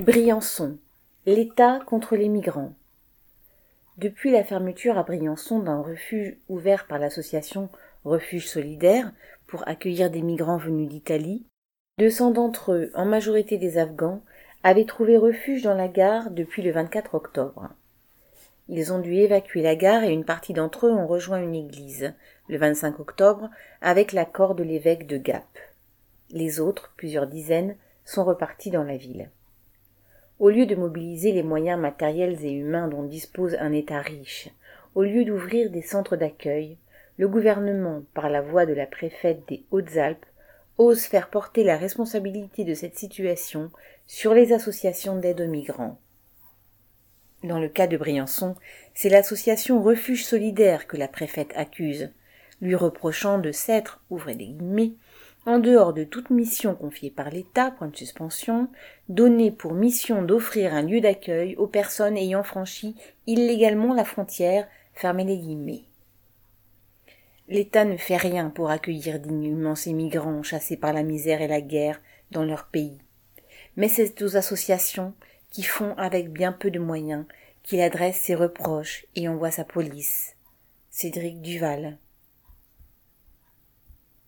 Briançon. L'État contre les migrants. Depuis la fermeture à Briançon d'un refuge ouvert par l'association Refuge Solidaire pour accueillir des migrants venus d'Italie, 200 d'entre eux, en majorité des Afghans, avaient trouvé refuge dans la gare depuis le 24 octobre. Ils ont dû évacuer la gare et une partie d'entre eux ont rejoint une église, le 25 octobre, avec l'accord de l'évêque de Gap. Les autres, plusieurs dizaines, sont repartis dans la ville. Au lieu de mobiliser les moyens matériels et humains dont dispose un État riche, au lieu d'ouvrir des centres d'accueil, le gouvernement, par la voix de la préfète des Hautes-Alpes, ose faire porter la responsabilité de cette situation sur les associations d'aide aux migrants. Dans le cas de Briançon, c'est l'association Refuge solidaire que la préfète accuse, lui reprochant de s'être, ouvrez les guillemets, en dehors de toute mission confiée par l'État, point de suspension, donnée pour mission d'offrir un lieu d'accueil aux personnes ayant franchi illégalement la frontière, fermez les guillemets. L'État ne fait rien pour accueillir dignement ces migrants chassés par la misère et la guerre dans leur pays. Mais c'est aux associations qui font avec bien peu de moyens qu'il adresse ses reproches et envoie sa police. Cédric Duval.